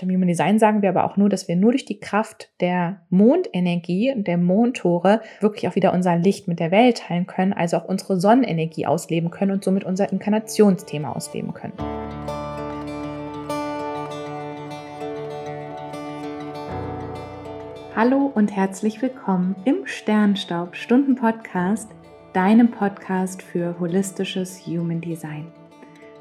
Im Human Design sagen wir aber auch nur, dass wir nur durch die Kraft der Mondenergie und der Mondtore wirklich auch wieder unser Licht mit der Welt teilen können, also auch unsere Sonnenenergie ausleben können und somit unser Inkarnationsthema ausleben können. Hallo und herzlich willkommen im Sternstaub Stunden Podcast, deinem Podcast für holistisches Human Design.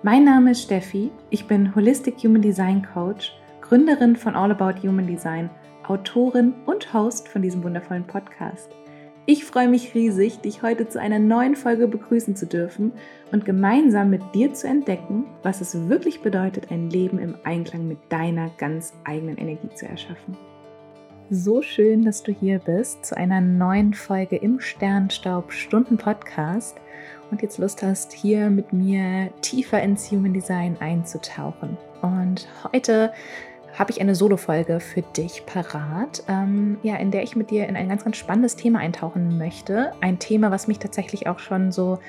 Mein Name ist Steffi, ich bin Holistic Human Design Coach Gründerin von All About Human Design, Autorin und Host von diesem wundervollen Podcast. Ich freue mich riesig, dich heute zu einer neuen Folge begrüßen zu dürfen und gemeinsam mit dir zu entdecken, was es wirklich bedeutet, ein Leben im Einklang mit deiner ganz eigenen Energie zu erschaffen. So schön, dass du hier bist zu einer neuen Folge im Sternstaub Stunden Podcast und jetzt Lust hast, hier mit mir tiefer ins Human Design einzutauchen. Und heute habe ich eine Solo-Folge für dich parat, ähm, ja, in der ich mit dir in ein ganz, ganz spannendes Thema eintauchen möchte. Ein Thema, was mich tatsächlich auch schon so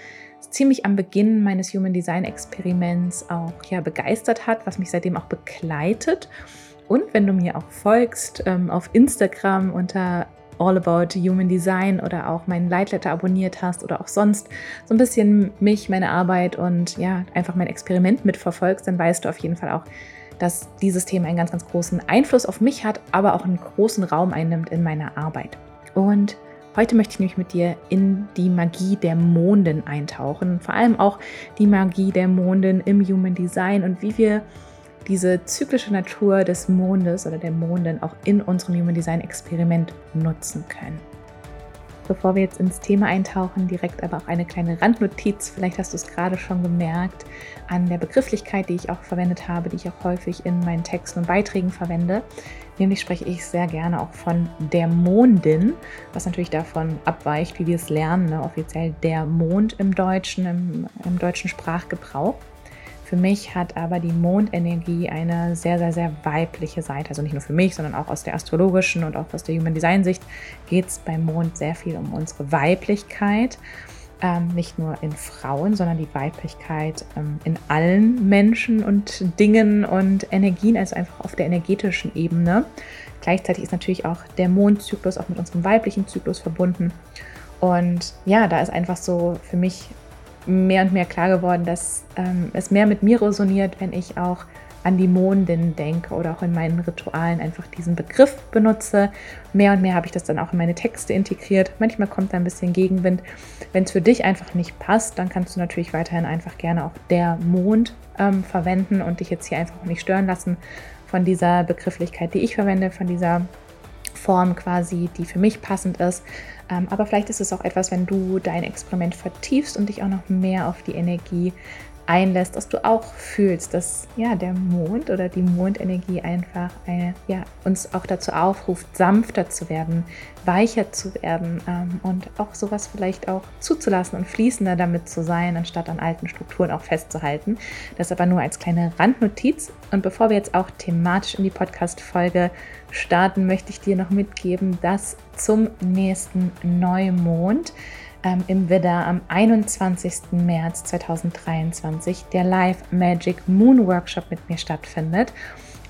ziemlich am Beginn meines Human Design Experiments auch ja, begeistert hat, was mich seitdem auch begleitet. Und wenn du mir auch folgst ähm, auf Instagram unter All About Human Design oder auch meinen Leitletter abonniert hast oder auch sonst so ein bisschen mich, meine Arbeit und ja, einfach mein Experiment mitverfolgst, dann weißt du auf jeden Fall auch, dass dieses Thema einen ganz, ganz großen Einfluss auf mich hat, aber auch einen großen Raum einnimmt in meiner Arbeit. Und heute möchte ich nämlich mit dir in die Magie der Monden eintauchen, vor allem auch die Magie der Monden im Human Design und wie wir diese zyklische Natur des Mondes oder der Monden auch in unserem Human Design Experiment nutzen können. Bevor wir jetzt ins Thema eintauchen, direkt aber auch eine kleine Randnotiz. Vielleicht hast du es gerade schon gemerkt an der Begrifflichkeit, die ich auch verwendet habe, die ich auch häufig in meinen Texten und Beiträgen verwende. Nämlich spreche ich sehr gerne auch von der Mondin, was natürlich davon abweicht, wie wir es lernen, ne? offiziell der Mond im Deutschen, im, im deutschen Sprachgebrauch. Für mich hat aber die Mondenergie eine sehr, sehr, sehr weibliche Seite. Also nicht nur für mich, sondern auch aus der astrologischen und auch aus der Human Design Sicht geht es beim Mond sehr viel um unsere Weiblichkeit. Ähm, nicht nur in Frauen, sondern die Weiblichkeit ähm, in allen Menschen und Dingen und Energien, also einfach auf der energetischen Ebene. Gleichzeitig ist natürlich auch der Mondzyklus auch mit unserem weiblichen Zyklus verbunden. Und ja, da ist einfach so für mich mehr und mehr klar geworden, dass ähm, es mehr mit mir resoniert, wenn ich auch an die Mondin denke oder auch in meinen Ritualen einfach diesen Begriff benutze. Mehr und mehr habe ich das dann auch in meine Texte integriert. Manchmal kommt da ein bisschen Gegenwind. Wenn es für dich einfach nicht passt, dann kannst du natürlich weiterhin einfach gerne auch der Mond ähm, verwenden und dich jetzt hier einfach nicht stören lassen von dieser Begrifflichkeit, die ich verwende, von dieser Form quasi, die für mich passend ist. Ähm, aber vielleicht ist es auch etwas, wenn du dein Experiment vertiefst und dich auch noch mehr auf die Energie einlässt, dass du auch fühlst, dass ja der Mond oder die Mondenergie einfach eine, ja, uns auch dazu aufruft, sanfter zu werden, weicher zu werden ähm, und auch sowas vielleicht auch zuzulassen und fließender damit zu sein, anstatt an alten Strukturen auch festzuhalten. Das aber nur als kleine Randnotiz. Und bevor wir jetzt auch thematisch in die Podcast-Folge starten, möchte ich dir noch mitgeben, dass zum nächsten Neumond ähm, im Widder am 21. März 2023 der Live Magic Moon Workshop mit mir stattfindet.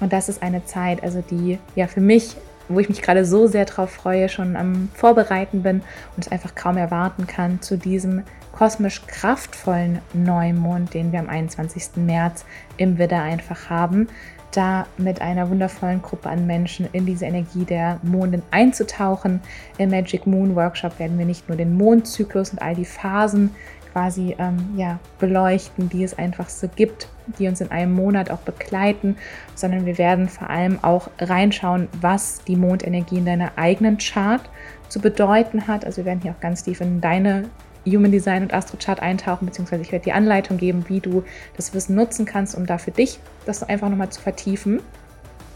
Und das ist eine Zeit, also die ja für mich, wo ich mich gerade so sehr drauf freue, schon am Vorbereiten bin und es einfach kaum erwarten kann, zu diesem kosmisch kraftvollen Neumond, den wir am 21. März im Widder einfach haben, da mit einer wundervollen Gruppe an Menschen in diese Energie der Mondin einzutauchen. Im Magic Moon Workshop werden wir nicht nur den Mondzyklus und all die Phasen quasi ähm, ja, beleuchten, die es einfach so gibt, die uns in einem Monat auch begleiten, sondern wir werden vor allem auch reinschauen, was die Mondenergie in deiner eigenen Chart zu bedeuten hat. Also wir werden hier auch ganz tief in deine Human Design und Astrochart eintauchen, beziehungsweise ich werde die Anleitung geben, wie du das Wissen nutzen kannst, um da für dich das einfach nochmal zu vertiefen.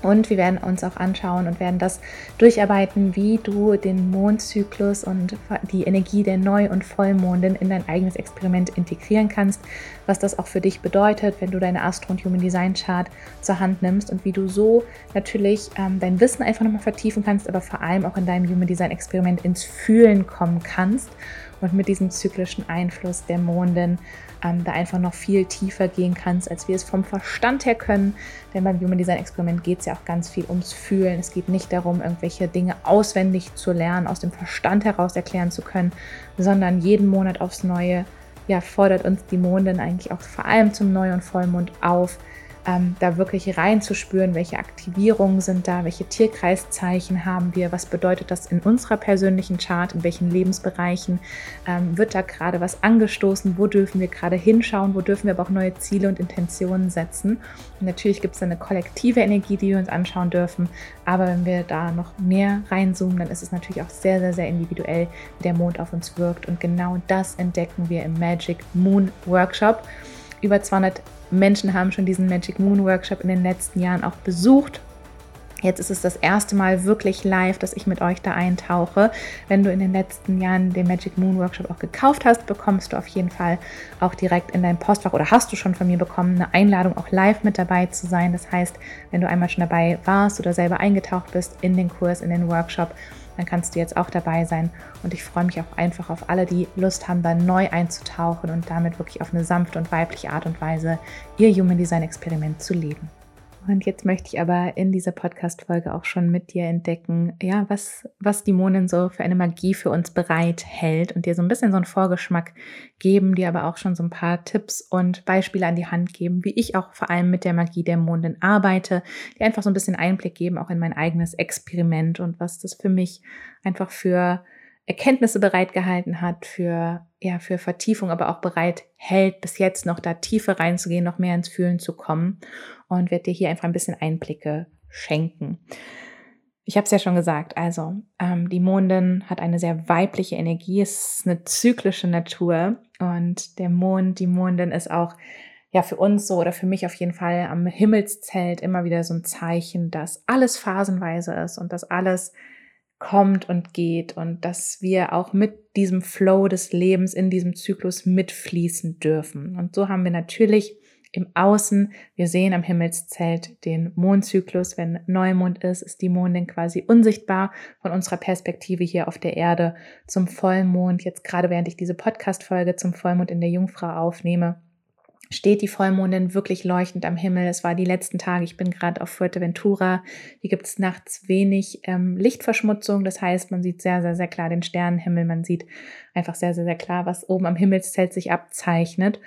Und wir werden uns auch anschauen und werden das durcharbeiten, wie du den Mondzyklus und die Energie der Neu- und Vollmondin in dein eigenes Experiment integrieren kannst, was das auch für dich bedeutet, wenn du deine Astro- und Human Design Chart zur Hand nimmst und wie du so natürlich ähm, dein Wissen einfach nochmal vertiefen kannst, aber vor allem auch in deinem Human Design Experiment ins Fühlen kommen kannst und mit diesem zyklischen Einfluss der Mondin ähm, da einfach noch viel tiefer gehen kannst, als wir es vom Verstand her können. Denn beim Human Design Experiment geht es ja auch ganz viel ums Fühlen. Es geht nicht darum, irgendwelche Dinge auswendig zu lernen, aus dem Verstand heraus erklären zu können, sondern jeden Monat aufs Neue ja, fordert uns die Mondin eigentlich auch vor allem zum Neu- und Vollmond auf, ähm, da wirklich reinzuspüren, welche Aktivierungen sind da, welche Tierkreiszeichen haben wir, was bedeutet das in unserer persönlichen Chart, in welchen Lebensbereichen ähm, wird da gerade was angestoßen, wo dürfen wir gerade hinschauen, wo dürfen wir aber auch neue Ziele und Intentionen setzen. Und natürlich gibt es eine kollektive Energie, die wir uns anschauen dürfen, aber wenn wir da noch mehr reinzoomen, dann ist es natürlich auch sehr, sehr, sehr individuell, wie der Mond auf uns wirkt und genau das entdecken wir im Magic Moon Workshop. Über 200 Menschen haben schon diesen Magic Moon Workshop in den letzten Jahren auch besucht. Jetzt ist es das erste Mal wirklich live, dass ich mit euch da eintauche. Wenn du in den letzten Jahren den Magic Moon Workshop auch gekauft hast, bekommst du auf jeden Fall auch direkt in dein Postfach oder hast du schon von mir bekommen, eine Einladung auch live mit dabei zu sein. Das heißt, wenn du einmal schon dabei warst oder selber eingetaucht bist in den Kurs, in den Workshop, dann kannst du jetzt auch dabei sein. Und ich freue mich auch einfach auf alle, die Lust haben, da neu einzutauchen und damit wirklich auf eine sanfte und weibliche Art und Weise ihr Human Design Experiment zu leben. Und jetzt möchte ich aber in dieser Podcast-Folge auch schon mit dir entdecken, ja, was, was die Mondin so für eine Magie für uns bereithält und dir so ein bisschen so einen Vorgeschmack geben, dir aber auch schon so ein paar Tipps und Beispiele an die Hand geben, wie ich auch vor allem mit der Magie der Mondin arbeite, die einfach so ein bisschen Einblick geben, auch in mein eigenes Experiment und was das für mich einfach für Erkenntnisse bereitgehalten hat, für, ja, für Vertiefung, aber auch bereit hält, bis jetzt noch da tiefer reinzugehen, noch mehr ins Fühlen zu kommen und werde dir hier einfach ein bisschen Einblicke schenken. Ich habe es ja schon gesagt, also ähm, die Mondin hat eine sehr weibliche Energie, es ist eine zyklische Natur und der Mond, die Mondin ist auch ja für uns so oder für mich auf jeden Fall am Himmelszelt immer wieder so ein Zeichen, dass alles phasenweise ist und dass alles kommt und geht und dass wir auch mit diesem Flow des Lebens in diesem Zyklus mitfließen dürfen. Und so haben wir natürlich im Außen, wir sehen am Himmelszelt den Mondzyklus. Wenn Neumond ist, ist die Mondin quasi unsichtbar von unserer Perspektive hier auf der Erde zum Vollmond. Jetzt gerade während ich diese Podcast-Folge zum Vollmond in der Jungfrau aufnehme, steht die Vollmondin wirklich leuchtend am Himmel. Es war die letzten Tage, ich bin gerade auf Fuerteventura. Hier gibt es nachts wenig ähm, Lichtverschmutzung. Das heißt, man sieht sehr, sehr, sehr klar den Sternenhimmel. Man sieht einfach sehr, sehr, sehr klar, was oben am Himmelszelt sich abzeichnet.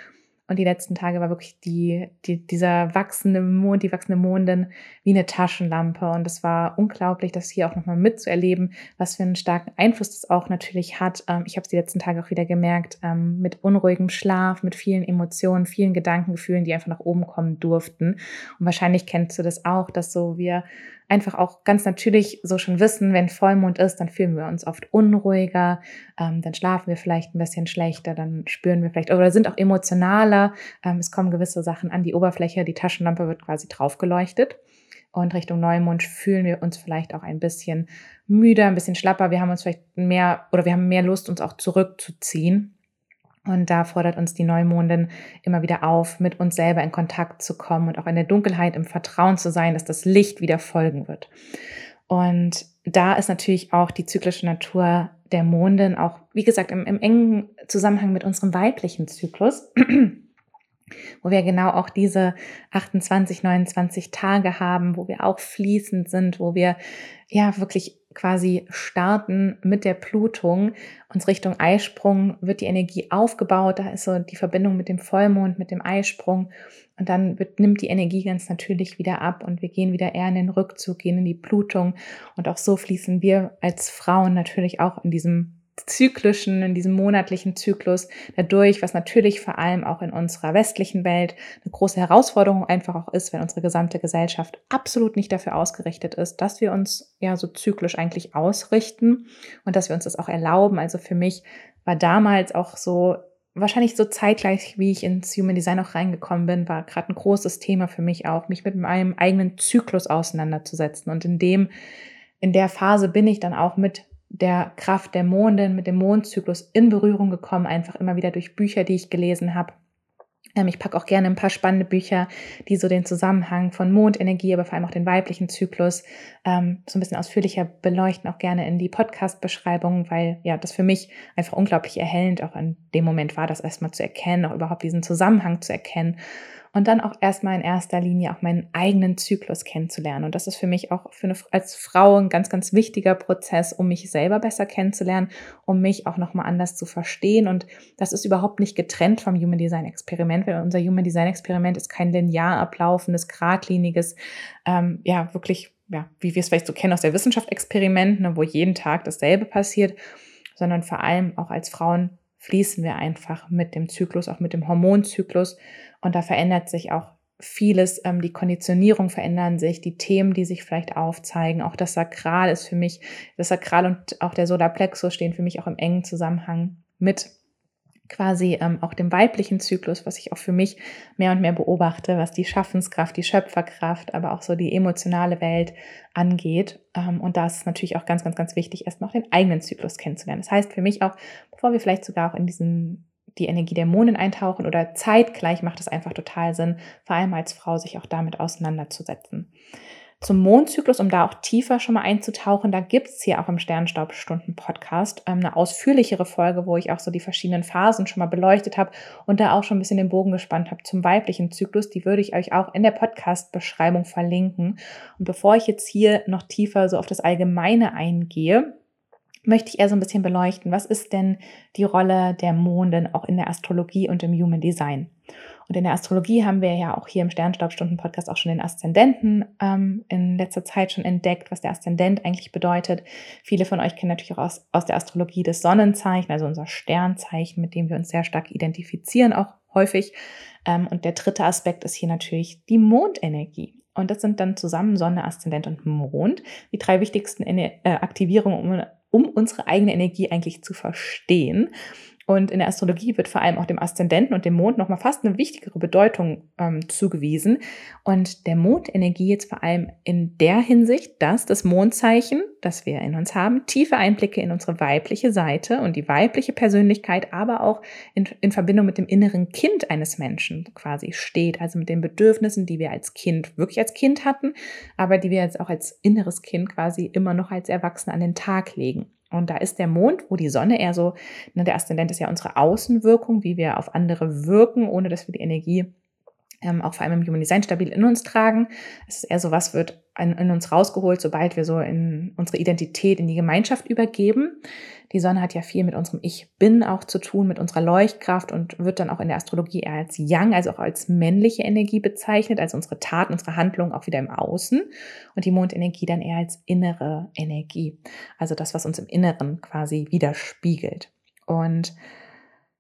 Und die letzten Tage war wirklich die, die, dieser wachsende Mond, die wachsende Mondin wie eine Taschenlampe. Und es war unglaublich, das hier auch nochmal mitzuerleben, was für einen starken Einfluss das auch natürlich hat. Ähm, ich habe es die letzten Tage auch wieder gemerkt, ähm, mit unruhigem Schlaf, mit vielen Emotionen, vielen Gedankengefühlen, die einfach nach oben kommen durften. Und wahrscheinlich kennst du das auch, dass so wir einfach auch ganz natürlich so schon wissen, wenn Vollmond ist, dann fühlen wir uns oft unruhiger, ähm, dann schlafen wir vielleicht ein bisschen schlechter, dann spüren wir vielleicht oder sind auch emotionaler. Ähm, es kommen gewisse Sachen an die Oberfläche, die Taschenlampe wird quasi draufgeleuchtet. Und Richtung Neumond fühlen wir uns vielleicht auch ein bisschen müder, ein bisschen schlapper. Wir haben uns vielleicht mehr oder wir haben mehr Lust, uns auch zurückzuziehen. Und da fordert uns die Neumondin immer wieder auf, mit uns selber in Kontakt zu kommen und auch in der Dunkelheit im Vertrauen zu sein, dass das Licht wieder folgen wird. Und da ist natürlich auch die zyklische Natur der Mondin auch, wie gesagt, im, im engen Zusammenhang mit unserem weiblichen Zyklus, wo wir genau auch diese 28, 29 Tage haben, wo wir auch fließend sind, wo wir ja wirklich quasi starten mit der Blutung. Uns Richtung Eisprung wird die Energie aufgebaut. Da ist so die Verbindung mit dem Vollmond, mit dem Eisprung. Und dann wird, nimmt die Energie ganz natürlich wieder ab und wir gehen wieder eher in den Rückzug, gehen in die Blutung. Und auch so fließen wir als Frauen natürlich auch in diesem zyklischen, in diesem monatlichen Zyklus dadurch, was natürlich vor allem auch in unserer westlichen Welt eine große Herausforderung einfach auch ist, wenn unsere gesamte Gesellschaft absolut nicht dafür ausgerichtet ist, dass wir uns ja so zyklisch eigentlich ausrichten und dass wir uns das auch erlauben. Also für mich war damals auch so wahrscheinlich so zeitgleich, wie ich ins Human Design auch reingekommen bin, war gerade ein großes Thema für mich auch, mich mit meinem eigenen Zyklus auseinanderzusetzen. Und in dem, in der Phase bin ich dann auch mit der Kraft der Mondin, mit dem Mondzyklus in Berührung gekommen, einfach immer wieder durch Bücher, die ich gelesen habe. Ähm, ich packe auch gerne ein paar spannende Bücher, die so den Zusammenhang von Mondenergie, aber vor allem auch den weiblichen Zyklus ähm, so ein bisschen ausführlicher beleuchten, auch gerne in die Podcast-Beschreibung, weil ja das für mich einfach unglaublich erhellend auch in dem Moment war, das erstmal zu erkennen, auch überhaupt diesen Zusammenhang zu erkennen und dann auch erstmal in erster Linie auch meinen eigenen Zyklus kennenzulernen. Und das ist für mich auch für eine, als Frau ein ganz, ganz wichtiger Prozess, um mich selber besser kennenzulernen, um mich auch nochmal anders zu verstehen. Und das ist überhaupt nicht getrennt vom Human Design Experiment, weil unser Human Design Experiment ist kein linear ablaufendes, geradliniges, ähm, ja, wirklich, ja, wie wir es vielleicht so kennen aus der Wissenschaft Experiment, ne, wo jeden Tag dasselbe passiert, sondern vor allem auch als Frauen fließen wir einfach mit dem Zyklus, auch mit dem Hormonzyklus und da verändert sich auch vieles, ähm, die Konditionierung verändern sich, die Themen, die sich vielleicht aufzeigen. Auch das Sakral ist für mich, das Sakral und auch der Solarplexus stehen für mich auch im engen Zusammenhang mit quasi ähm, auch dem weiblichen Zyklus, was ich auch für mich mehr und mehr beobachte, was die Schaffenskraft, die Schöpferkraft, aber auch so die emotionale Welt angeht. Ähm, und da ist natürlich auch ganz, ganz, ganz wichtig, erstmal auch den eigenen Zyklus kennenzulernen. Das heißt für mich auch, bevor wir vielleicht sogar auch in diesen die Energie der Mondin eintauchen oder zeitgleich macht es einfach total Sinn, vor allem als Frau sich auch damit auseinanderzusetzen. Zum Mondzyklus, um da auch tiefer schon mal einzutauchen, da gibt es hier auch im Sternstaubstunden-Podcast ähm, eine ausführlichere Folge, wo ich auch so die verschiedenen Phasen schon mal beleuchtet habe und da auch schon ein bisschen den Bogen gespannt habe zum weiblichen Zyklus. Die würde ich euch auch in der Podcast-Beschreibung verlinken. Und bevor ich jetzt hier noch tiefer so auf das Allgemeine eingehe, möchte ich eher so ein bisschen beleuchten, was ist denn die Rolle der Mondin auch in der Astrologie und im Human Design. Und in der Astrologie haben wir ja auch hier im Sternstaubstunden-Podcast auch schon den Aszendenten ähm, in letzter Zeit schon entdeckt, was der Aszendent eigentlich bedeutet. Viele von euch kennen natürlich auch aus, aus der Astrologie das Sonnenzeichen, also unser Sternzeichen, mit dem wir uns sehr stark identifizieren, auch häufig. Ähm, und der dritte Aspekt ist hier natürlich die Mondenergie. Und das sind dann zusammen Sonne, Aszendent und Mond, die drei wichtigsten äh, Aktivierungen, um um unsere eigene Energie eigentlich zu verstehen. Und in der Astrologie wird vor allem auch dem Aszendenten und dem Mond nochmal fast eine wichtigere Bedeutung ähm, zugewiesen. Und der Mondenergie jetzt vor allem in der Hinsicht, dass das Mondzeichen, das wir in uns haben, tiefe Einblicke in unsere weibliche Seite und die weibliche Persönlichkeit, aber auch in, in Verbindung mit dem inneren Kind eines Menschen quasi steht. Also mit den Bedürfnissen, die wir als Kind wirklich als Kind hatten, aber die wir jetzt auch als inneres Kind quasi immer noch als Erwachsene an den Tag legen. Und da ist der Mond, wo die Sonne eher so, ne, der Aszendent ist ja unsere Außenwirkung, wie wir auf andere wirken, ohne dass wir die Energie ähm, auch vor allem im Human Design stabil in uns tragen. Es ist eher so, was wird in, in, uns rausgeholt, sobald wir so in unsere Identität, in die Gemeinschaft übergeben. Die Sonne hat ja viel mit unserem Ich Bin auch zu tun, mit unserer Leuchtkraft und wird dann auch in der Astrologie eher als Yang, also auch als männliche Energie bezeichnet, also unsere Taten, unsere Handlungen auch wieder im Außen und die Mondenergie dann eher als innere Energie, also das, was uns im Inneren quasi widerspiegelt. Und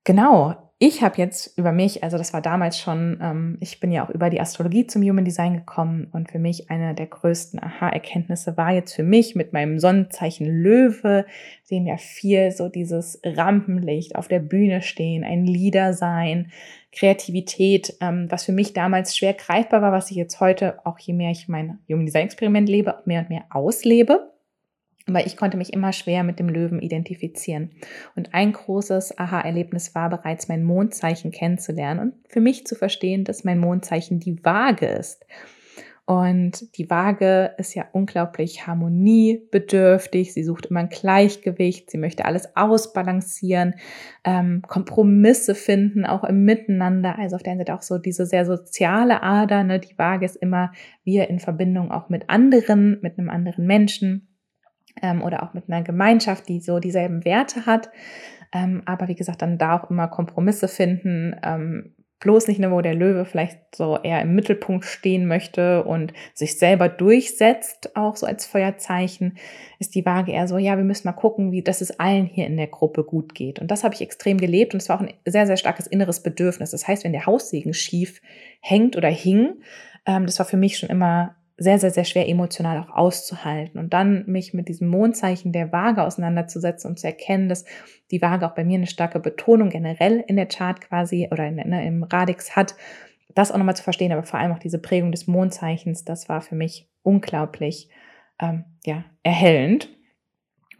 genau, ich habe jetzt über mich, also das war damals schon, ähm, ich bin ja auch über die Astrologie zum Human Design gekommen und für mich eine der größten Aha-Erkenntnisse war jetzt für mich mit meinem Sonnenzeichen Löwe, dem ja viel so dieses Rampenlicht auf der Bühne stehen, ein Leader sein, Kreativität, ähm, was für mich damals schwer greifbar war, was ich jetzt heute, auch je mehr ich mein Human Design Experiment lebe, mehr und mehr auslebe. Aber ich konnte mich immer schwer mit dem Löwen identifizieren. Und ein großes Aha-Erlebnis war bereits mein Mondzeichen kennenzulernen und für mich zu verstehen, dass mein Mondzeichen die Waage ist. Und die Waage ist ja unglaublich harmoniebedürftig. Sie sucht immer ein Gleichgewicht. Sie möchte alles ausbalancieren, ähm, Kompromisse finden, auch im Miteinander. Also auf der einen Seite auch so diese sehr soziale Ader. Ne? Die Waage ist immer wir in Verbindung auch mit anderen, mit einem anderen Menschen ähm, oder auch mit einer Gemeinschaft, die so dieselben Werte hat. Ähm, aber wie gesagt, dann da auch immer Kompromisse finden. Ähm, bloß nicht nur, wo der Löwe vielleicht so eher im Mittelpunkt stehen möchte und sich selber durchsetzt, auch so als Feuerzeichen, ist die Waage eher so, ja, wir müssen mal gucken, wie, dass es allen hier in der Gruppe gut geht. Und das habe ich extrem gelebt und es war auch ein sehr, sehr starkes inneres Bedürfnis. Das heißt, wenn der Haussegen schief hängt oder hing, ähm, das war für mich schon immer sehr, sehr, sehr schwer emotional auch auszuhalten. Und dann mich mit diesem Mondzeichen der Waage auseinanderzusetzen und zu erkennen, dass die Waage auch bei mir eine starke Betonung generell in der Chart quasi oder in, ne, im Radix hat, das auch nochmal zu verstehen, aber vor allem auch diese Prägung des Mondzeichens, das war für mich unglaublich ähm, ja, erhellend.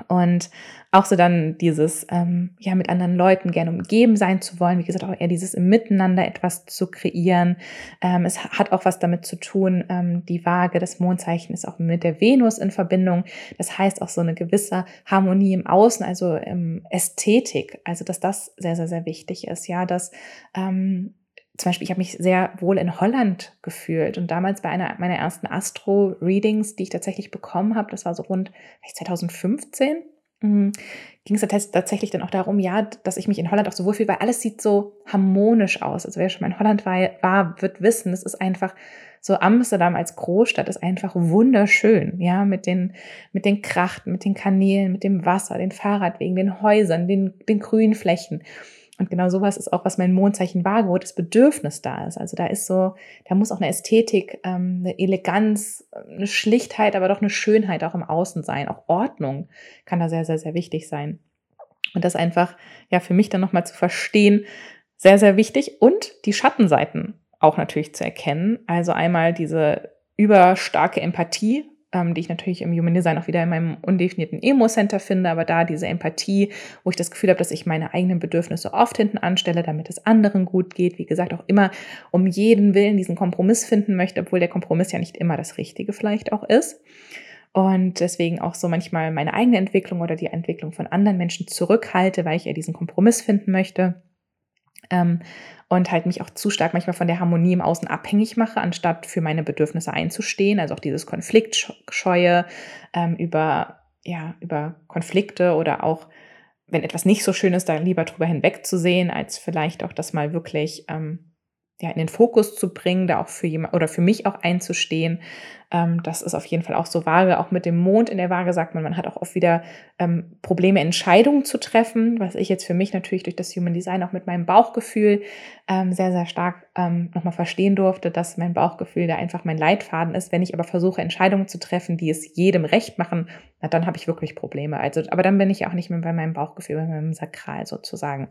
Und auch so dann dieses, ähm, ja, mit anderen Leuten gerne umgeben sein zu wollen. Wie gesagt, auch eher dieses im Miteinander etwas zu kreieren. Ähm, es hat auch was damit zu tun, ähm, die Waage, das Mondzeichen ist auch mit der Venus in Verbindung. Das heißt auch so eine gewisse Harmonie im Außen, also Ästhetik. Also, dass das sehr, sehr, sehr wichtig ist. Ja, dass ähm, zum Beispiel, ich habe mich sehr wohl in Holland gefühlt und damals bei einer meiner ersten Astro-Readings, die ich tatsächlich bekommen habe, das war so rund 2015, ging es tatsächlich dann auch darum, ja, dass ich mich in Holland auch so wohlfühle, weil alles sieht so harmonisch aus. Also wer schon mal in Holland war, war wird wissen, es ist einfach so Amsterdam als Großstadt ist einfach wunderschön, ja, mit den, mit den Krachten, mit den Kanälen, mit dem Wasser, den Fahrradwegen, den Häusern, den, den grünen Flächen. Und genau sowas ist auch, was mein Mondzeichen Waage, wo das Bedürfnis da ist. Also da ist so, da muss auch eine Ästhetik, ähm, eine Eleganz, eine Schlichtheit, aber doch eine Schönheit auch im Außen sein. Auch Ordnung kann da sehr, sehr, sehr wichtig sein. Und das einfach, ja, für mich dann nochmal zu verstehen, sehr, sehr wichtig. Und die Schattenseiten auch natürlich zu erkennen. Also einmal diese überstarke Empathie, ähm, die ich natürlich im Human Design auch wieder in meinem undefinierten Emo-Center finde, aber da diese Empathie, wo ich das Gefühl habe, dass ich meine eigenen Bedürfnisse oft hinten anstelle, damit es anderen gut geht. Wie gesagt, auch immer um jeden Willen diesen Kompromiss finden möchte, obwohl der Kompromiss ja nicht immer das Richtige vielleicht auch ist. Und deswegen auch so manchmal meine eigene Entwicklung oder die Entwicklung von anderen Menschen zurückhalte, weil ich ja diesen Kompromiss finden möchte. Ähm, und halt mich auch zu stark manchmal von der Harmonie im Außen abhängig mache, anstatt für meine Bedürfnisse einzustehen. Also auch dieses Konfliktscheue ähm, über, ja, über Konflikte oder auch, wenn etwas nicht so schön ist, da lieber drüber hinwegzusehen, als vielleicht auch das mal wirklich ähm, ja, in den Fokus zu bringen, da auch für jemand oder für mich auch einzustehen ähm, das ist auf jeden Fall auch so vage. Auch mit dem Mond in der Waage sagt man, man hat auch oft wieder ähm, Probleme, Entscheidungen zu treffen, was ich jetzt für mich natürlich durch das Human Design auch mit meinem Bauchgefühl ähm, sehr, sehr stark ähm, nochmal verstehen durfte, dass mein Bauchgefühl da einfach mein Leitfaden ist. Wenn ich aber versuche, Entscheidungen zu treffen, die es jedem recht machen, na, dann habe ich wirklich Probleme. Also, aber dann bin ich auch nicht mehr bei meinem Bauchgefühl, bei meinem Sakral sozusagen.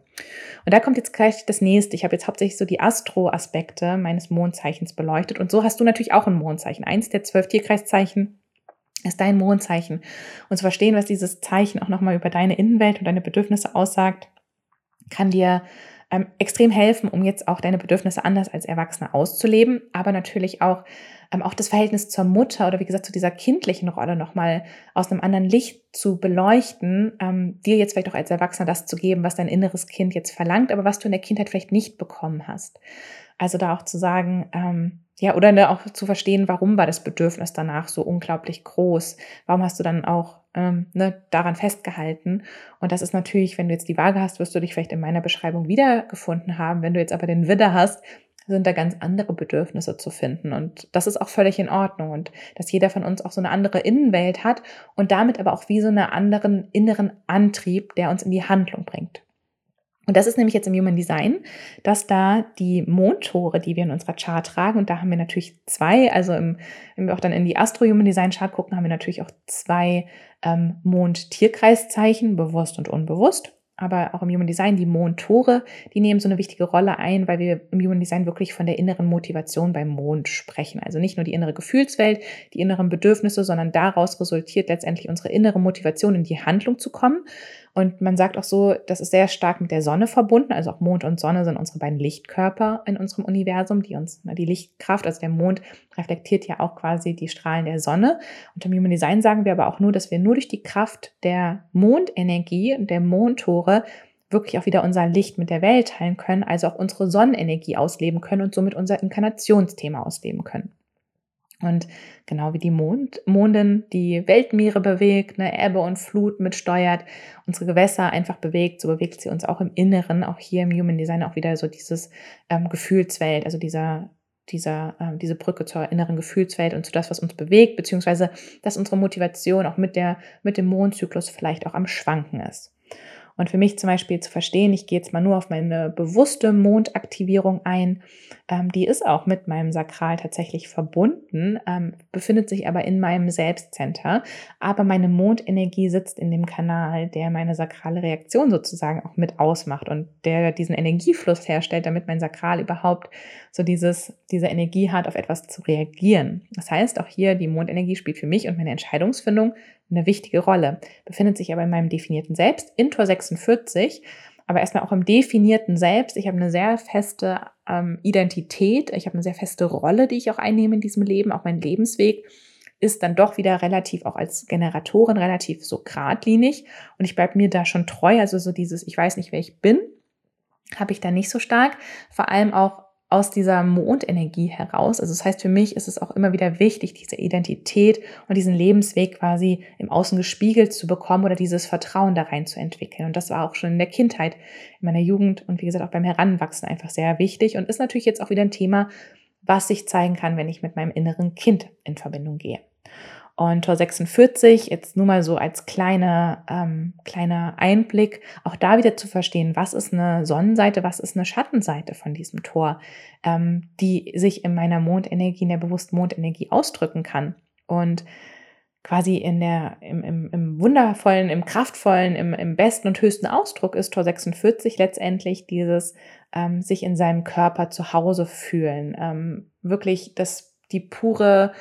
Und da kommt jetzt gleich das nächste. Ich habe jetzt hauptsächlich so die Astro-Aspekte meines Mondzeichens beleuchtet. Und so hast du natürlich auch ein Mondzeichen. Eins der zwölf Tierkreiszeichen ist dein Mondzeichen. Und zu verstehen, was dieses Zeichen auch nochmal über deine Innenwelt und deine Bedürfnisse aussagt, kann dir ähm, extrem helfen, um jetzt auch deine Bedürfnisse anders als Erwachsene auszuleben, aber natürlich auch, ähm, auch das Verhältnis zur Mutter oder wie gesagt zu dieser kindlichen Rolle nochmal aus einem anderen Licht zu beleuchten, ähm, dir jetzt vielleicht auch als Erwachsener das zu geben, was dein inneres Kind jetzt verlangt, aber was du in der Kindheit vielleicht nicht bekommen hast. Also da auch zu sagen, ähm, ja, oder ne, auch zu verstehen, warum war das Bedürfnis danach so unglaublich groß? Warum hast du dann auch ähm, ne, daran festgehalten? Und das ist natürlich, wenn du jetzt die Waage hast, wirst du dich vielleicht in meiner Beschreibung wiedergefunden haben. Wenn du jetzt aber den Widder hast, sind da ganz andere Bedürfnisse zu finden. Und das ist auch völlig in Ordnung. Und dass jeder von uns auch so eine andere Innenwelt hat und damit aber auch wie so einen anderen inneren Antrieb, der uns in die Handlung bringt. Und das ist nämlich jetzt im Human Design, dass da die Mondtore, die wir in unserer Chart tragen, und da haben wir natürlich zwei, also im, wenn wir auch dann in die Astro-Human Design Chart gucken, haben wir natürlich auch zwei ähm, Mond-Tierkreiszeichen, bewusst und unbewusst aber auch im Human Design, die Mondtore, die nehmen so eine wichtige Rolle ein, weil wir im Human Design wirklich von der inneren Motivation beim Mond sprechen. Also nicht nur die innere Gefühlswelt, die inneren Bedürfnisse, sondern daraus resultiert letztendlich unsere innere Motivation, in die Handlung zu kommen. Und man sagt auch so, das ist sehr stark mit der Sonne verbunden. Also auch Mond und Sonne sind unsere beiden Lichtkörper in unserem Universum, die uns, die Lichtkraft, also der Mond reflektiert ja auch quasi die Strahlen der Sonne. Und im Human Design sagen wir aber auch nur, dass wir nur durch die Kraft der Mondenergie und der Mondtore wirklich auch wieder unser Licht mit der Welt teilen können, also auch unsere Sonnenenergie ausleben können und somit unser Inkarnationsthema ausleben können. Und genau wie die Mond, Mondin die Weltmeere bewegt, ne, Ebbe und Flut mitsteuert, unsere Gewässer einfach bewegt, so bewegt sie uns auch im Inneren, auch hier im Human Design auch wieder so dieses ähm, Gefühlswelt, also dieser, dieser, ähm, diese Brücke zur inneren Gefühlswelt und zu das, was uns bewegt, beziehungsweise dass unsere Motivation auch mit der, mit dem Mondzyklus vielleicht auch am Schwanken ist. Und für mich zum Beispiel zu verstehen, ich gehe jetzt mal nur auf meine bewusste Mondaktivierung ein, ähm, die ist auch mit meinem Sakral tatsächlich verbunden, ähm, befindet sich aber in meinem Selbstcenter. Aber meine Mondenergie sitzt in dem Kanal, der meine sakrale Reaktion sozusagen auch mit ausmacht und der diesen Energiefluss herstellt, damit mein Sakral überhaupt so dieses, diese Energie hat, auf etwas zu reagieren. Das heißt, auch hier die Mondenergie spielt für mich und meine Entscheidungsfindung eine wichtige Rolle, befindet sich aber in meinem definierten Selbst, in Tor 46, aber erstmal auch im definierten Selbst. Ich habe eine sehr feste ähm, Identität, ich habe eine sehr feste Rolle, die ich auch einnehme in diesem Leben, auch mein Lebensweg ist dann doch wieder relativ auch als Generatorin relativ so geradlinig. Und ich bleibe mir da schon treu, also so dieses, ich weiß nicht, wer ich bin, habe ich da nicht so stark, vor allem auch aus dieser Mondenergie heraus. Also das heißt, für mich ist es auch immer wieder wichtig, diese Identität und diesen Lebensweg quasi im Außen gespiegelt zu bekommen oder dieses Vertrauen da rein zu entwickeln. Und das war auch schon in der Kindheit, in meiner Jugend und wie gesagt auch beim Heranwachsen einfach sehr wichtig und ist natürlich jetzt auch wieder ein Thema, was sich zeigen kann, wenn ich mit meinem inneren Kind in Verbindung gehe. Und Tor 46, jetzt nur mal so als kleine, ähm, kleiner Einblick, auch da wieder zu verstehen, was ist eine Sonnenseite, was ist eine Schattenseite von diesem Tor, ähm, die sich in meiner Mondenergie, in der bewussten Mondenergie ausdrücken kann. Und quasi in der, im, im, im wundervollen, im kraftvollen, im, im besten und höchsten Ausdruck ist Tor 46 letztendlich dieses ähm, sich in seinem Körper zu Hause fühlen. Ähm, wirklich das, die pure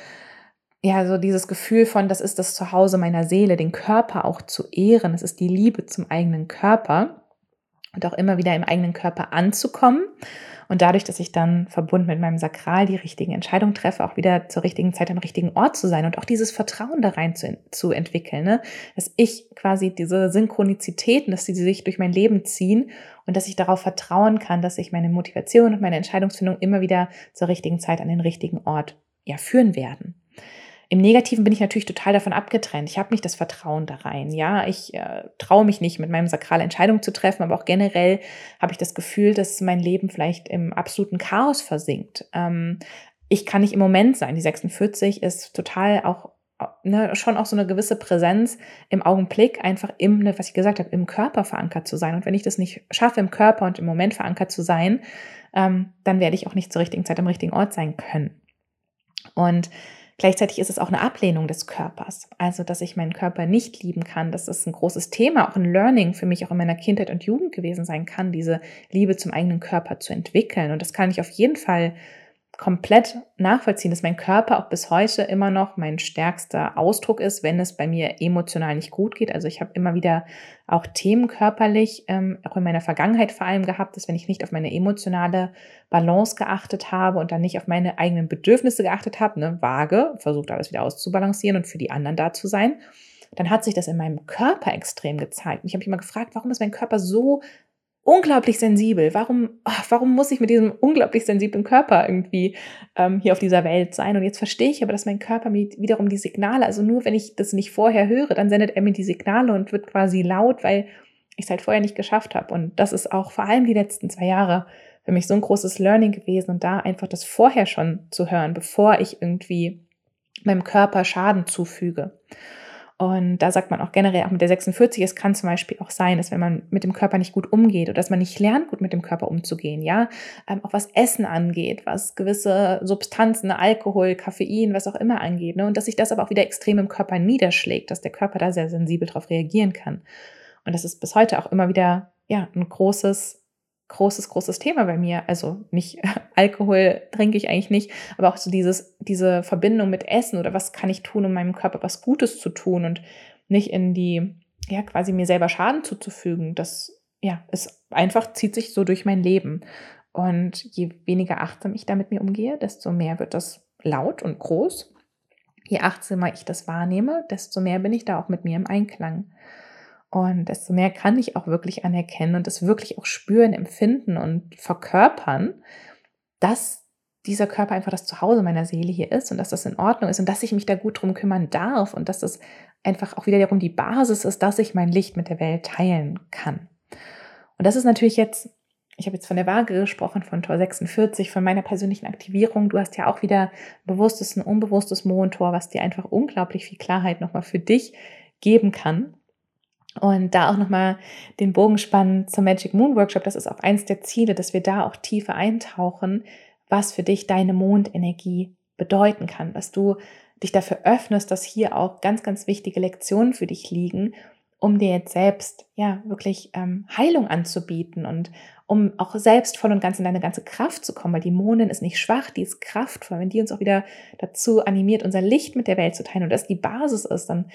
ja, so dieses Gefühl von, das ist das Zuhause meiner Seele, den Körper auch zu ehren. Es ist die Liebe zum eigenen Körper und auch immer wieder im eigenen Körper anzukommen. Und dadurch, dass ich dann verbunden mit meinem Sakral die richtigen Entscheidungen treffe, auch wieder zur richtigen Zeit am richtigen Ort zu sein und auch dieses Vertrauen da rein zu, zu entwickeln, ne? dass ich quasi diese Synchronizitäten, dass sie sich durch mein Leben ziehen und dass ich darauf vertrauen kann, dass ich meine Motivation und meine Entscheidungsfindung immer wieder zur richtigen Zeit an den richtigen Ort ja, führen werden. Im Negativen bin ich natürlich total davon abgetrennt. Ich habe nicht das Vertrauen da rein. Ja, ich äh, traue mich nicht, mit meinem Sakral Entscheidungen zu treffen, aber auch generell habe ich das Gefühl, dass mein Leben vielleicht im absoluten Chaos versinkt. Ähm, ich kann nicht im Moment sein. Die 46 ist total auch Ne, schon auch so eine gewisse Präsenz im Augenblick, einfach im, ne, was ich gesagt habe, im Körper verankert zu sein. Und wenn ich das nicht schaffe, im Körper und im Moment verankert zu sein, ähm, dann werde ich auch nicht zur richtigen Zeit am richtigen Ort sein können. Und Gleichzeitig ist es auch eine Ablehnung des Körpers. Also, dass ich meinen Körper nicht lieben kann. Das ist ein großes Thema, auch ein Learning für mich auch in meiner Kindheit und Jugend gewesen sein kann, diese Liebe zum eigenen Körper zu entwickeln. Und das kann ich auf jeden Fall komplett nachvollziehen, dass mein Körper auch bis heute immer noch mein stärkster Ausdruck ist, wenn es bei mir emotional nicht gut geht. Also ich habe immer wieder auch Themen körperlich, ähm, auch in meiner Vergangenheit vor allem gehabt, dass wenn ich nicht auf meine emotionale Balance geachtet habe und dann nicht auf meine eigenen Bedürfnisse geachtet habe, ne, vage, versucht alles wieder auszubalancieren und für die anderen da zu sein, dann hat sich das in meinem Körper extrem gezeigt. Und ich habe mich immer gefragt, warum ist mein Körper so unglaublich sensibel. Warum, oh, warum muss ich mit diesem unglaublich sensiblen Körper irgendwie ähm, hier auf dieser Welt sein? Und jetzt verstehe ich aber, dass mein Körper mir wiederum die Signale, also nur wenn ich das nicht vorher höre, dann sendet er mir die Signale und wird quasi laut, weil ich es halt vorher nicht geschafft habe. Und das ist auch vor allem die letzten zwei Jahre für mich so ein großes Learning gewesen und da einfach das vorher schon zu hören, bevor ich irgendwie meinem Körper Schaden zufüge. Und da sagt man auch generell, auch mit der 46, es kann zum Beispiel auch sein, dass wenn man mit dem Körper nicht gut umgeht oder dass man nicht lernt, gut mit dem Körper umzugehen, ja, ähm, auch was Essen angeht, was gewisse Substanzen, Alkohol, Koffein, was auch immer angeht, ne, und dass sich das aber auch wieder extrem im Körper niederschlägt, dass der Körper da sehr sensibel darauf reagieren kann. Und das ist bis heute auch immer wieder, ja, ein großes großes, großes Thema bei mir. Also nicht Alkohol trinke ich eigentlich nicht, aber auch so dieses, diese Verbindung mit Essen oder was kann ich tun, um meinem Körper was Gutes zu tun und nicht in die, ja, quasi mir selber Schaden zuzufügen. Das, ja, ist einfach, zieht sich so durch mein Leben. Und je weniger achtsam ich da mit mir umgehe, desto mehr wird das laut und groß. Je achtsamer ich das wahrnehme, desto mehr bin ich da auch mit mir im Einklang. Und desto mehr kann ich auch wirklich anerkennen und es wirklich auch spüren, empfinden und verkörpern, dass dieser Körper einfach das Zuhause meiner Seele hier ist und dass das in Ordnung ist und dass ich mich da gut drum kümmern darf und dass das einfach auch wiederum die Basis ist, dass ich mein Licht mit der Welt teilen kann. Und das ist natürlich jetzt, ich habe jetzt von der Waage gesprochen, von Tor 46, von meiner persönlichen Aktivierung. Du hast ja auch wieder bewusstes und unbewusstes Mondtor, was dir einfach unglaublich viel Klarheit nochmal für dich geben kann. Und da auch nochmal den Bogen spannen zum Magic Moon Workshop. Das ist auch eins der Ziele, dass wir da auch tiefer eintauchen, was für dich deine Mondenergie bedeuten kann, dass du dich dafür öffnest, dass hier auch ganz, ganz wichtige Lektionen für dich liegen, um dir jetzt selbst ja wirklich ähm, Heilung anzubieten und um auch selbst voll und ganz in deine ganze Kraft zu kommen, weil die Mondin ist nicht schwach, die ist kraftvoll. Wenn die uns auch wieder dazu animiert, unser Licht mit der Welt zu teilen und das die Basis ist, dann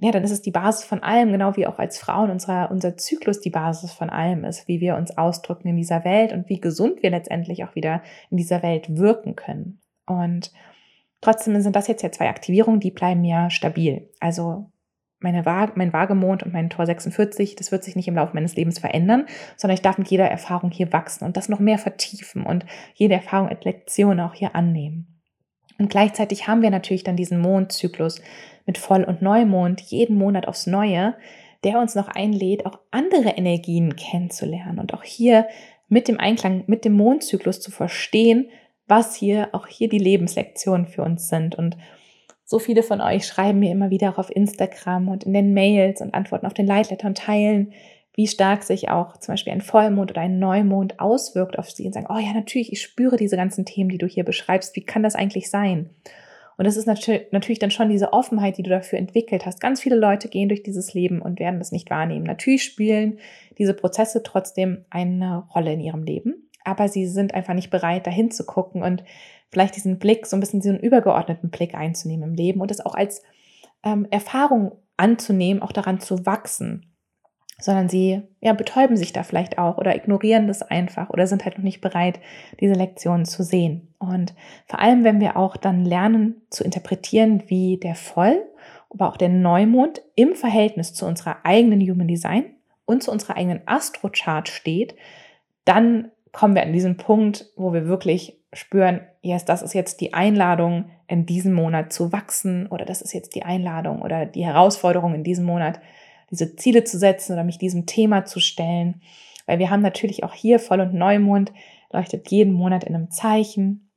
ja, dann ist es die Basis von allem, genau wie auch als Frauen unserer, unser Zyklus die Basis von allem ist, wie wir uns ausdrücken in dieser Welt und wie gesund wir letztendlich auch wieder in dieser Welt wirken können. Und trotzdem sind das jetzt ja zwei Aktivierungen, die bleiben ja stabil. Also meine Waage, mein Waagemond und mein Tor 46, das wird sich nicht im Laufe meines Lebens verändern, sondern ich darf mit jeder Erfahrung hier wachsen und das noch mehr vertiefen und jede Erfahrung als Lektion auch hier annehmen. Und gleichzeitig haben wir natürlich dann diesen Mondzyklus mit Voll- und Neumond jeden Monat aufs Neue, der uns noch einlädt, auch andere Energien kennenzulernen und auch hier mit dem Einklang, mit dem Mondzyklus zu verstehen, was hier auch hier die Lebenslektionen für uns sind. Und so viele von euch schreiben mir immer wieder auch auf Instagram und in den Mails und antworten auf den Leitlettern teilen, wie stark sich auch zum Beispiel ein Vollmond oder ein Neumond auswirkt auf sie und sagen, oh ja, natürlich, ich spüre diese ganzen Themen, die du hier beschreibst. Wie kann das eigentlich sein? Und das ist natürlich dann schon diese Offenheit, die du dafür entwickelt hast. Ganz viele Leute gehen durch dieses Leben und werden das nicht wahrnehmen. Natürlich spielen diese Prozesse trotzdem eine Rolle in ihrem Leben, aber sie sind einfach nicht bereit, dahin zu gucken und vielleicht diesen Blick, so ein bisschen diesen übergeordneten Blick einzunehmen im Leben und es auch als ähm, Erfahrung anzunehmen, auch daran zu wachsen. Sondern sie ja, betäuben sich da vielleicht auch oder ignorieren das einfach oder sind halt noch nicht bereit, diese Lektionen zu sehen. Und vor allem, wenn wir auch dann lernen zu interpretieren, wie der Voll, aber auch der Neumond im Verhältnis zu unserer eigenen Human Design und zu unserer eigenen Astrochart steht, dann kommen wir an diesen Punkt, wo wir wirklich spüren, yes, das ist jetzt die Einladung, in diesem Monat zu wachsen oder das ist jetzt die Einladung oder die Herausforderung in diesem Monat, diese Ziele zu setzen oder mich diesem Thema zu stellen. Weil wir haben natürlich auch hier Voll- und Neumond, leuchtet jeden Monat in einem Zeichen,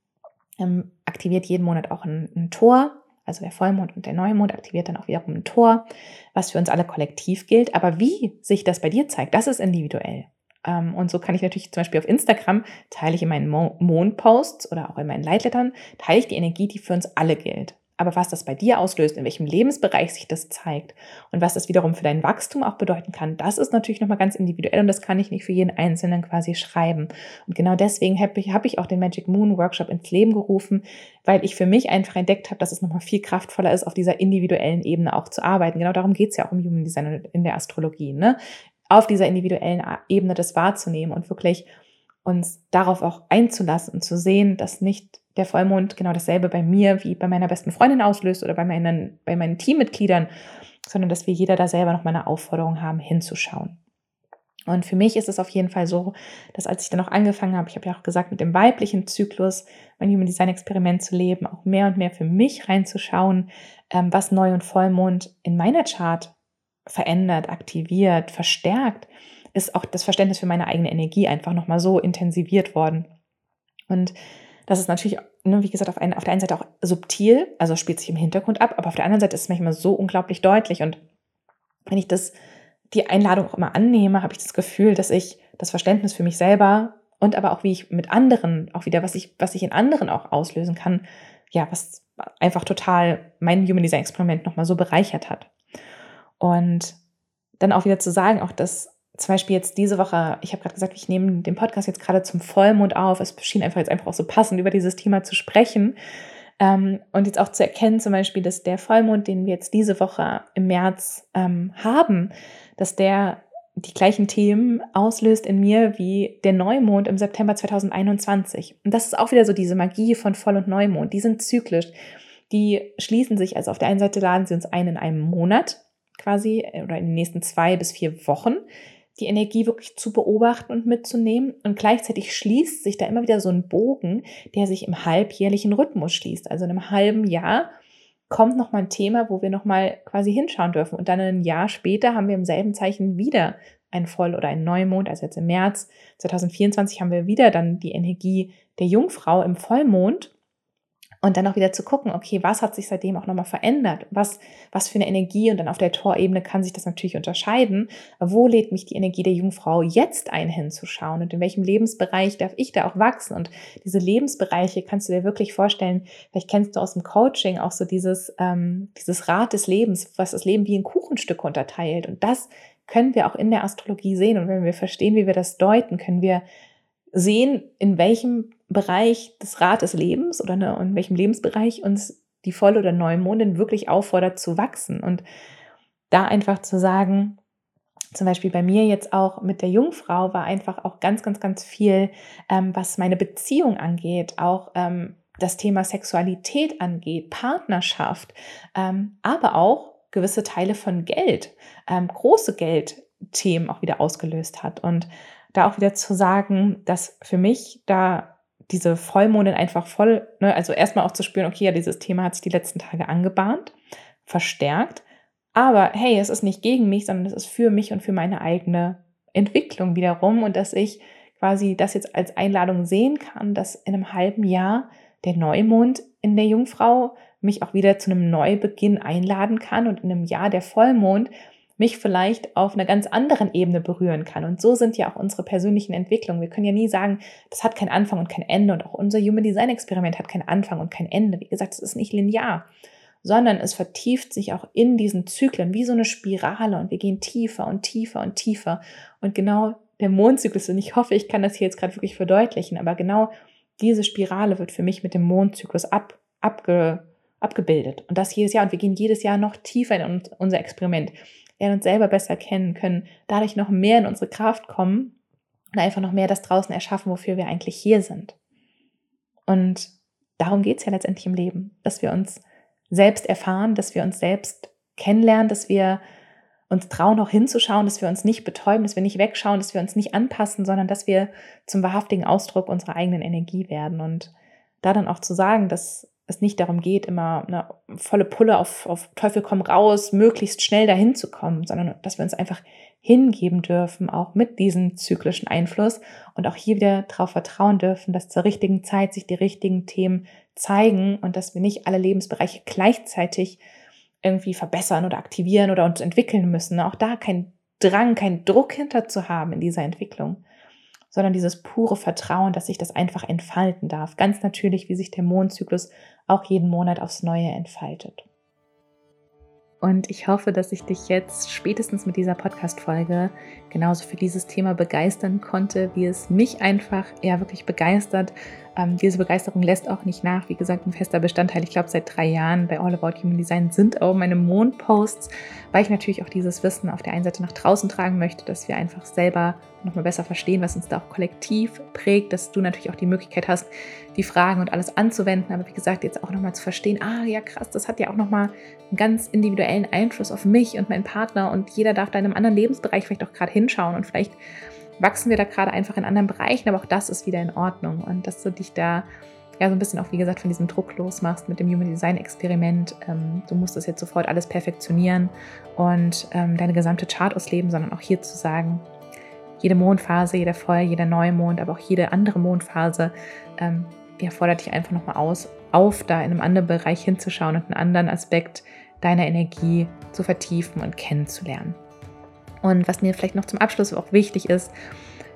ähm, aktiviert jeden Monat auch ein, ein Tor. Also der Vollmond und der Neumond aktiviert dann auch wiederum ein Tor, was für uns alle kollektiv gilt. Aber wie sich das bei dir zeigt, das ist individuell. Ähm, und so kann ich natürlich zum Beispiel auf Instagram, teile ich in meinen Mondposts oder auch in meinen Leitlettern, teile ich die Energie, die für uns alle gilt. Aber was das bei dir auslöst, in welchem Lebensbereich sich das zeigt und was das wiederum für dein Wachstum auch bedeuten kann, das ist natürlich nochmal ganz individuell und das kann ich nicht für jeden Einzelnen quasi schreiben. Und genau deswegen habe ich, hab ich auch den Magic Moon Workshop ins Leben gerufen, weil ich für mich einfach entdeckt habe, dass es nochmal viel kraftvoller ist, auf dieser individuellen Ebene auch zu arbeiten. Genau darum geht es ja auch im Human Design in der Astrologie. Ne? auf dieser individuellen Ebene das wahrzunehmen und wirklich uns darauf auch einzulassen und zu sehen, dass nicht der Vollmond genau dasselbe bei mir wie bei meiner besten Freundin auslöst oder bei meinen, bei meinen Teammitgliedern, sondern dass wir jeder da selber noch mal eine Aufforderung haben, hinzuschauen. Und für mich ist es auf jeden Fall so, dass als ich dann auch angefangen habe, ich habe ja auch gesagt, mit dem weiblichen Zyklus mein Human Design Experiment zu leben, auch mehr und mehr für mich reinzuschauen, ähm, was Neu- und Vollmond in meiner Chart verändert, aktiviert, verstärkt, ist auch das Verständnis für meine eigene Energie einfach nochmal so intensiviert worden. Und das ist natürlich, ne, wie gesagt, auf, ein, auf der einen Seite auch subtil, also spielt sich im Hintergrund ab, aber auf der anderen Seite ist es manchmal so unglaublich deutlich. Und wenn ich das, die Einladung auch immer annehme, habe ich das Gefühl, dass ich das Verständnis für mich selber und aber auch wie ich mit anderen, auch wieder, was ich, was ich in anderen auch auslösen kann, ja, was einfach total mein Human Design Experiment nochmal so bereichert hat. Und dann auch wieder zu sagen, auch dass zum Beispiel jetzt diese Woche, ich habe gerade gesagt, ich nehme den Podcast jetzt gerade zum Vollmond auf. Es schien einfach jetzt einfach auch so passend, über dieses Thema zu sprechen. Ähm, und jetzt auch zu erkennen, zum Beispiel, dass der Vollmond, den wir jetzt diese Woche im März ähm, haben, dass der die gleichen Themen auslöst in mir wie der Neumond im September 2021. Und das ist auch wieder so diese Magie von Voll- und Neumond. Die sind zyklisch. Die schließen sich, also auf der einen Seite laden sie uns ein in einem Monat, quasi äh, oder in den nächsten zwei bis vier Wochen die Energie wirklich zu beobachten und mitzunehmen. Und gleichzeitig schließt sich da immer wieder so ein Bogen, der sich im halbjährlichen Rhythmus schließt. Also in einem halben Jahr kommt nochmal ein Thema, wo wir nochmal quasi hinschauen dürfen. Und dann ein Jahr später haben wir im selben Zeichen wieder ein Voll- oder ein Neumond. Also jetzt im März 2024 haben wir wieder dann die Energie der Jungfrau im Vollmond. Und dann auch wieder zu gucken, okay, was hat sich seitdem auch nochmal verändert? Was, was für eine Energie? Und dann auf der Torebene kann sich das natürlich unterscheiden. Wo lädt mich die Energie der Jungfrau jetzt ein, hinzuschauen? Und in welchem Lebensbereich darf ich da auch wachsen? Und diese Lebensbereiche kannst du dir wirklich vorstellen, vielleicht kennst du aus dem Coaching auch so dieses, ähm, dieses Rad des Lebens, was das Leben wie in Kuchenstücke unterteilt. Und das können wir auch in der Astrologie sehen. Und wenn wir verstehen, wie wir das deuten, können wir sehen, in welchem Bereich des Rad des Lebens oder ne, in welchem Lebensbereich uns die Voll- oder Neumondin wirklich auffordert zu wachsen. Und da einfach zu sagen, zum Beispiel bei mir jetzt auch mit der Jungfrau war einfach auch ganz, ganz, ganz viel, ähm, was meine Beziehung angeht, auch ähm, das Thema Sexualität angeht, Partnerschaft, ähm, aber auch gewisse Teile von Geld, ähm, große Geldthemen auch wieder ausgelöst hat. Und da auch wieder zu sagen, dass für mich da diese Vollmondin einfach voll, ne, also erstmal auch zu spüren, okay, ja, dieses Thema hat sich die letzten Tage angebahnt, verstärkt. Aber hey, es ist nicht gegen mich, sondern es ist für mich und für meine eigene Entwicklung wiederum und dass ich quasi das jetzt als Einladung sehen kann, dass in einem halben Jahr der Neumond in der Jungfrau mich auch wieder zu einem Neubeginn einladen kann und in einem Jahr der Vollmond mich vielleicht auf einer ganz anderen Ebene berühren kann. Und so sind ja auch unsere persönlichen Entwicklungen. Wir können ja nie sagen, das hat keinen Anfang und kein Ende. Und auch unser Human Design Experiment hat keinen Anfang und kein Ende. Wie gesagt, es ist nicht linear, sondern es vertieft sich auch in diesen Zyklen wie so eine Spirale und wir gehen tiefer und tiefer und tiefer. Und genau der Mondzyklus, und ich hoffe, ich kann das hier jetzt gerade wirklich verdeutlichen, aber genau diese Spirale wird für mich mit dem Mondzyklus ab, abge, abgebildet. Und das jedes Jahr. Und wir gehen jedes Jahr noch tiefer in unser Experiment, lernen uns selber besser kennen, können dadurch noch mehr in unsere Kraft kommen und einfach noch mehr das draußen erschaffen, wofür wir eigentlich hier sind. Und darum geht es ja letztendlich im Leben, dass wir uns selbst erfahren, dass wir uns selbst kennenlernen, dass wir uns trauen, auch hinzuschauen, dass wir uns nicht betäuben, dass wir nicht wegschauen, dass wir uns nicht anpassen, sondern dass wir zum wahrhaftigen Ausdruck unserer eigenen Energie werden. Und da dann auch zu sagen, dass es nicht darum geht, immer eine volle Pulle auf, auf Teufel komm raus, möglichst schnell dahin zu kommen, sondern dass wir uns einfach hingeben dürfen, auch mit diesem zyklischen Einfluss und auch hier wieder darauf vertrauen dürfen, dass zur richtigen Zeit sich die richtigen Themen zeigen und dass wir nicht alle Lebensbereiche gleichzeitig irgendwie verbessern oder aktivieren oder uns entwickeln müssen. Auch da kein Drang, kein Druck hinter zu haben in dieser Entwicklung, sondern dieses pure Vertrauen, dass sich das einfach entfalten darf. Ganz natürlich, wie sich der Mondzyklus auch jeden Monat aufs Neue entfaltet. Und ich hoffe, dass ich dich jetzt spätestens mit dieser Podcast-Folge genauso für dieses Thema begeistern konnte, wie es mich einfach ja wirklich begeistert, ähm, diese Begeisterung lässt auch nicht nach. Wie gesagt, ein fester Bestandteil, ich glaube, seit drei Jahren bei All About Human Design sind auch meine Mondposts, weil ich natürlich auch dieses Wissen auf der einen Seite nach draußen tragen möchte, dass wir einfach selber nochmal besser verstehen, was uns da auch kollektiv prägt, dass du natürlich auch die Möglichkeit hast, die Fragen und alles anzuwenden. Aber wie gesagt, jetzt auch nochmal zu verstehen, ah ja krass, das hat ja auch nochmal einen ganz individuellen Einfluss auf mich und meinen Partner und jeder darf da in einem anderen Lebensbereich vielleicht auch gerade hinschauen und vielleicht wachsen wir da gerade einfach in anderen Bereichen, aber auch das ist wieder in Ordnung und dass du dich da ja so ein bisschen auch, wie gesagt, von diesem Druck losmachst mit dem Human Design Experiment. Ähm, du musst das jetzt sofort alles perfektionieren und ähm, deine gesamte Chart ausleben, sondern auch hier zu sagen, jede Mondphase, jeder Voll, jeder Neumond, aber auch jede andere Mondphase, ähm, ja, fordert dich einfach nochmal aus, auf, da in einem anderen Bereich hinzuschauen und einen anderen Aspekt deiner Energie zu vertiefen und kennenzulernen. Und was mir vielleicht noch zum Abschluss auch wichtig ist,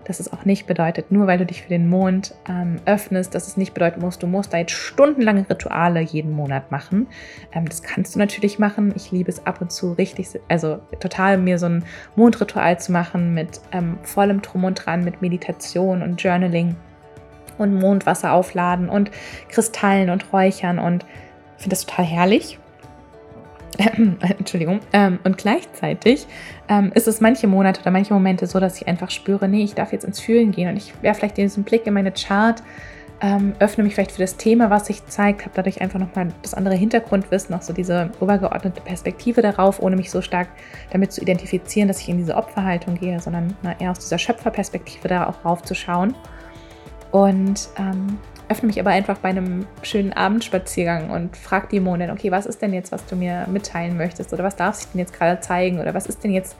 dass es auch nicht bedeutet, nur weil du dich für den Mond ähm, öffnest, dass es nicht bedeuten muss, du musst da jetzt stundenlange Rituale jeden Monat machen. Ähm, das kannst du natürlich machen. Ich liebe es ab und zu richtig, also total mir so ein Mondritual zu machen mit ähm, vollem Drum und Dran, mit Meditation und Journaling und Mondwasser aufladen und Kristallen und Räuchern und finde das total herrlich. Entschuldigung. Ähm, und gleichzeitig ähm, ist es manche Monate oder manche Momente so, dass ich einfach spüre, nee, ich darf jetzt ins Fühlen gehen und ich werfe vielleicht diesen Blick in meine Chart, ähm, öffne mich vielleicht für das Thema, was sich zeigt, habe dadurch einfach nochmal das andere Hintergrundwissen, auch so diese übergeordnete Perspektive darauf, ohne mich so stark damit zu identifizieren, dass ich in diese Opferhaltung gehe, sondern na, eher aus dieser Schöpferperspektive da auch raufzuschauen. Und ähm, öffne mich aber einfach bei einem schönen Abendspaziergang und frage die Mondin, okay, was ist denn jetzt, was du mir mitteilen möchtest? Oder was darf ich denn jetzt gerade zeigen? Oder was ist denn jetzt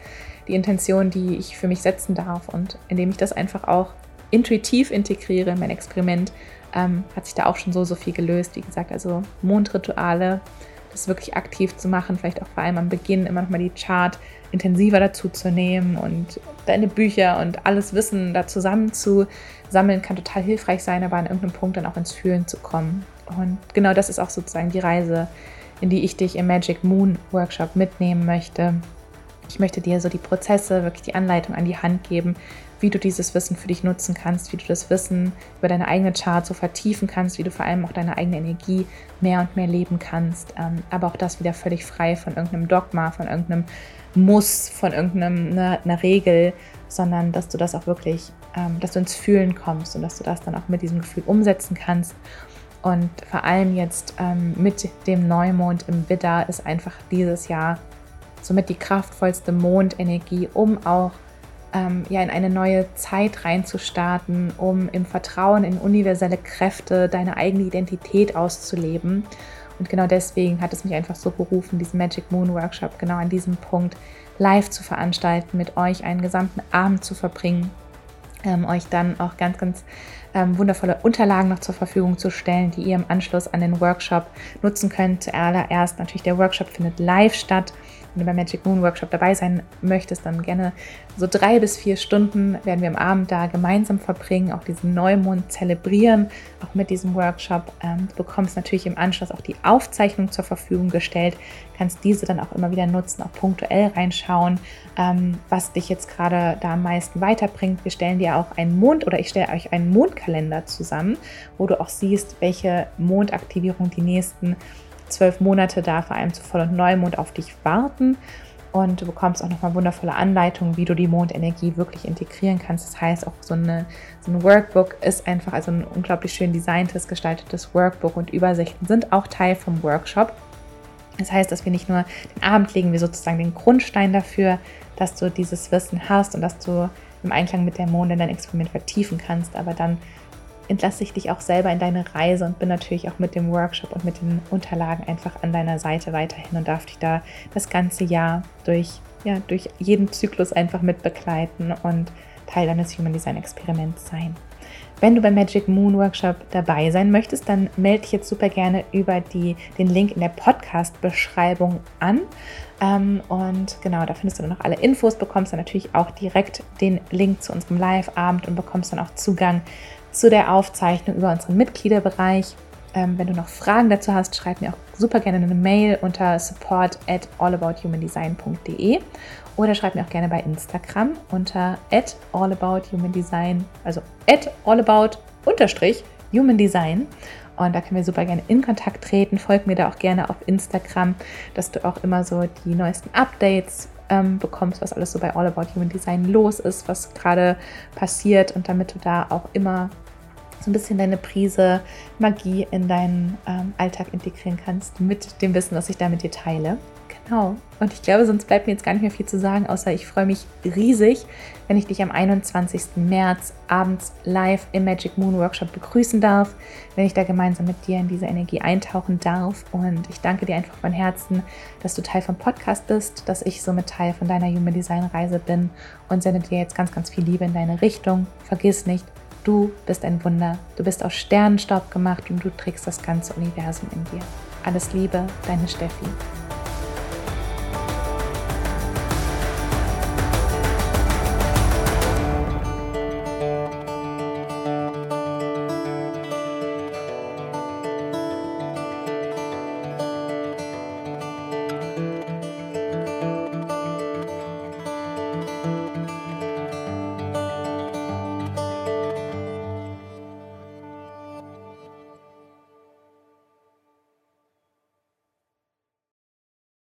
die Intention, die ich für mich setzen darf? Und indem ich das einfach auch intuitiv integriere in mein Experiment, ähm, hat sich da auch schon so, so viel gelöst. Wie gesagt, also Mondrituale, das wirklich aktiv zu machen, vielleicht auch vor allem am Beginn immer nochmal die Chart intensiver dazu zu nehmen und deine Bücher und alles Wissen da zusammen zu sammeln, kann total hilfreich sein, aber an irgendeinem Punkt dann auch ins Fühlen zu kommen. Und genau das ist auch sozusagen die Reise, in die ich dich im Magic Moon Workshop mitnehmen möchte. Ich möchte dir so die Prozesse, wirklich die Anleitung an die Hand geben, wie du dieses Wissen für dich nutzen kannst, wie du das Wissen über deine eigene Chart so vertiefen kannst, wie du vor allem auch deine eigene Energie mehr und mehr leben kannst. Ähm, aber auch das wieder völlig frei von irgendeinem Dogma, von irgendeinem Muss, von irgendeiner ne, Regel, sondern dass du das auch wirklich, ähm, dass du ins Fühlen kommst und dass du das dann auch mit diesem Gefühl umsetzen kannst. Und vor allem jetzt ähm, mit dem Neumond im Widder ist einfach dieses Jahr somit die kraftvollste Mondenergie, um auch ähm, ja, in eine neue Zeit reinzustarten, um im Vertrauen in universelle Kräfte deine eigene Identität auszuleben. Und genau deswegen hat es mich einfach so berufen, diesen Magic Moon Workshop genau an diesem Punkt live zu veranstalten, mit euch einen gesamten Abend zu verbringen, ähm, euch dann auch ganz, ganz ähm, wundervolle Unterlagen noch zur Verfügung zu stellen, die ihr im Anschluss an den Workshop nutzen könnt. Zuallererst natürlich der Workshop findet live statt wenn du beim Magic Moon Workshop dabei sein möchtest, dann gerne so drei bis vier Stunden werden wir am Abend da gemeinsam verbringen, auch diesen Neumond zelebrieren, auch mit diesem Workshop. Ähm, du bekommst natürlich im Anschluss auch die Aufzeichnung zur Verfügung gestellt, kannst diese dann auch immer wieder nutzen, auch punktuell reinschauen, ähm, was dich jetzt gerade da am meisten weiterbringt. Wir stellen dir auch einen Mond oder ich stelle euch einen Mondkalender zusammen, wo du auch siehst, welche Mondaktivierung die nächsten zwölf Monate da vor allem zu Voll- und Neumond auf dich warten. Und du bekommst auch nochmal wundervolle Anleitungen, wie du die Mondenergie wirklich integrieren kannst. Das heißt, auch so, eine, so ein Workbook ist einfach, also ein unglaublich schön designtes, gestaltetes Workbook und Übersichten sind auch Teil vom Workshop. Das heißt, dass wir nicht nur den Abend legen, wir sozusagen den Grundstein dafür, dass du dieses Wissen hast und dass du im Einklang mit der Mond in dein Experiment vertiefen kannst, aber dann entlasse ich dich auch selber in deine Reise und bin natürlich auch mit dem Workshop und mit den Unterlagen einfach an deiner Seite weiterhin und darf dich da das ganze Jahr durch, ja, durch jeden Zyklus einfach mit begleiten und Teil deines Human Design Experiments sein. Wenn du beim Magic Moon Workshop dabei sein möchtest, dann melde dich jetzt super gerne über die, den Link in der Podcast-Beschreibung an. Ähm, und genau, da findest du dann noch alle Infos, bekommst dann natürlich auch direkt den Link zu unserem Live-Abend und bekommst dann auch Zugang zu der Aufzeichnung über unseren Mitgliederbereich. Ähm, wenn du noch Fragen dazu hast, schreib mir auch super gerne eine Mail unter support at allabouthumandesign.de oder schreib mir auch gerne bei Instagram unter at allabouthumandesign, also at allabout unterstrich humandesign. Und da können wir super gerne in Kontakt treten. Folg mir da auch gerne auf Instagram, dass du auch immer so die neuesten Updates ähm, bekommst, was alles so bei All About Human Design los ist, was gerade passiert und damit du da auch immer so ein bisschen deine Prise Magie in deinen ähm, Alltag integrieren kannst mit dem Wissen, was ich da mit dir teile. Genau. Und ich glaube, sonst bleibt mir jetzt gar nicht mehr viel zu sagen, außer ich freue mich riesig, wenn ich dich am 21. März abends live im Magic Moon Workshop begrüßen darf, wenn ich da gemeinsam mit dir in diese Energie eintauchen darf. Und ich danke dir einfach von Herzen, dass du Teil vom Podcast bist, dass ich somit Teil von deiner Human Design Reise bin und sende dir jetzt ganz, ganz viel Liebe in deine Richtung. Vergiss nicht, Du bist ein Wunder. Du bist aus Sternenstaub gemacht und du trägst das ganze Universum in dir. Alles Liebe, deine Steffi.